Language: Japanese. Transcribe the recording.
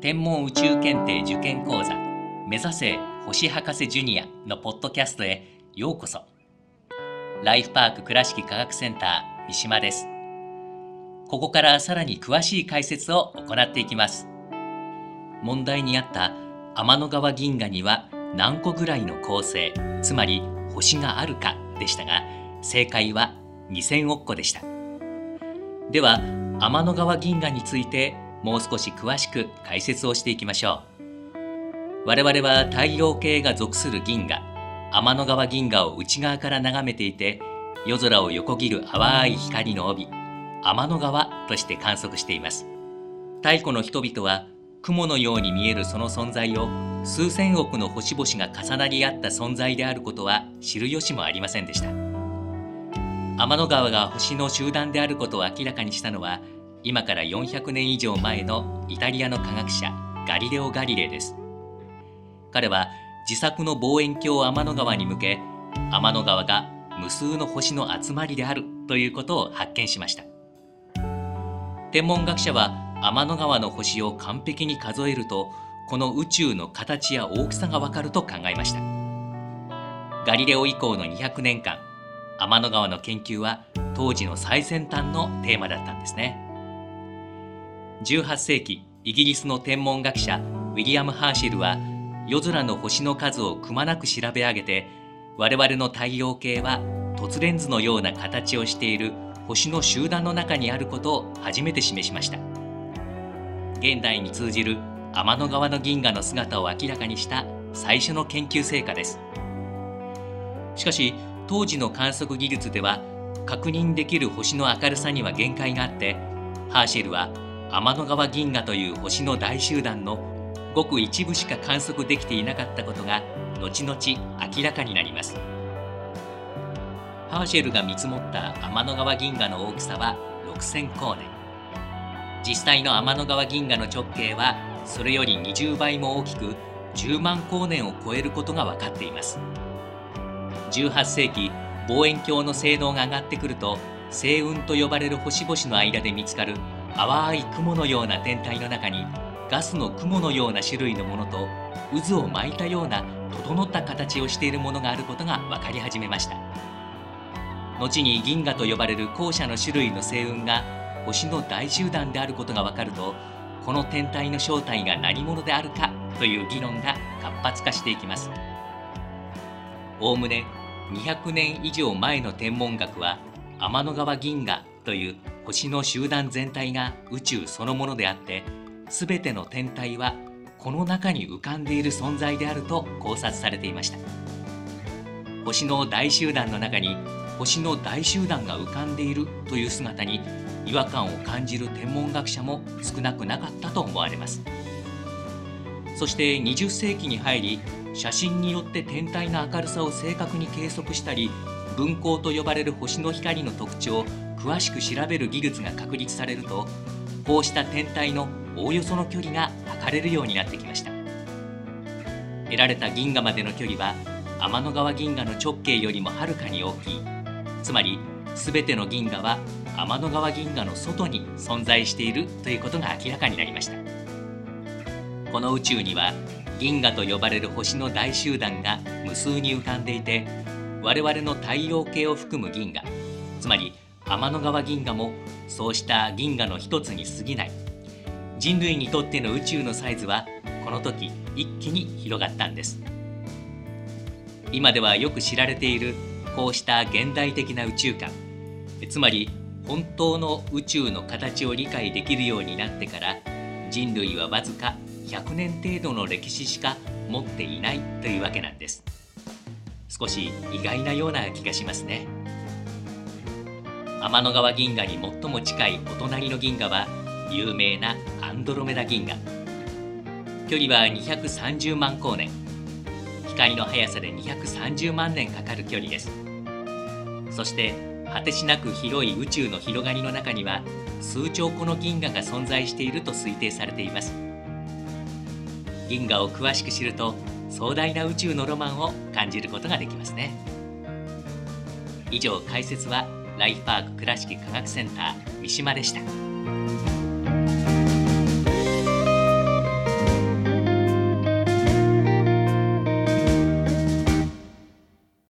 天文宇宙検定受験講座目指せ星博士ジュニアのポッドキャストへようこそ。ライフパーク倉敷科学センター三島です。ここからさらに詳しい解説を行っていきます。問題にあった天の川銀河には何個ぐらいの恒星つまり星があるかでしたが正解は2000億個でした。では天の川銀河についてもう少し詳しく解説をしていきましょう。我々は太陽系が属する銀河天の川銀河を内側から眺めていて夜空を横切る淡い光の帯天の川として観測しています。太古の人々は雲のように見えるその存在を数千億の星々が重なり合った存在であることは知る由もありませんでした。天の川が星の集団であることを明らかにしたのは今から400年以上前のイタリアの科学者ガリレオ・ガリレイです。彼は自作の望遠鏡を天の川に向け天の川が無数の星の集まりであるということを発見しました。天文学者は天の川の星を完璧に数えるとこの宇宙の形や大きさがわかると考えました。ガリレオ以降の200年間天の川の研究は当時の最先端のテーマだったんですね。18世紀イギリスの天文学者ウィリアム・ハーシェルは夜空の星の数をくまなく調べ上げて我々の太陽系は凸レンズのような形をしている星の集団の中にあることを初めて示しました。現代に通じる天の川の銀河の姿を明らかにした最初の研究成果です。しかし当時の観測技術では確認できる星の明るさには限界があってハーシェルは天の川銀河という星の大集団のごく一部しか観測できていなかったことが後々明らかになります。ハーシェルが見積もった天の川銀河の大きさは6000光年。実際の天の川銀河の直径はそれより20倍も大きく10万光年を超えることが分かっています。18世紀望遠鏡の性能が上がってくると星雲と呼ばれる星々の間で見つかる淡い雲のような天体の中にガスの雲のような種類のものと渦を巻いたような整った形をしているものがあることが分かり始めました。後に銀河と呼ばれる後者の種類の星雲が星の大集団であることが分かるとこの天体の正体が何者であるかという議論が活発化していきます。おおむね200年以上前の天文学は天の川銀河という星の集団全体が宇宙そのものであって全ての天体はこの中に浮かんでいる存在であると考察されていました。星の大集団の中に星の大集団が浮かんでいるという姿に違和感を感じる天文学者も少なくなかったと思われます。そして20世紀に入り写真によって天体の明るさを正確に計測したり分光と呼ばれる星の光の特徴詳しく調べる技術が確立されるとこうした天体のおおよその距離が測れるようになってきました。得られた銀河までの距離は天の川銀河の直径よりもはるかに大きい。つまり全ての銀河は天の川銀河の外に存在しているということが明らかになりました。この宇宙には銀河と呼ばれる星の大集団が無数に浮かんでいて我々の太陽系を含む銀河つまり天の川銀河もそうした銀河の一つに過ぎない。人類にとっての宇宙のサイズはこの時一気に広がったんです。今ではよく知られているこうした現代的な宇宙観。つまり本当の宇宙の形を理解できるようになってから人類はわずか100年程度の歴史しか持っていないというわけなんです。少し意外なような気がしますね。天の川銀河に最も近いお隣の銀河は有名なアンドロメダ銀河。距離は230万光年。光の速さで230万年かかる距離です。そして果てしなく広い宇宙の広がりの中には数兆個の銀河が存在していると推定されています。銀河を詳しく知ると壮大な宇宙のロマンを感じることができますね。以上解説はライフパーク倉敷科学センター三島でした。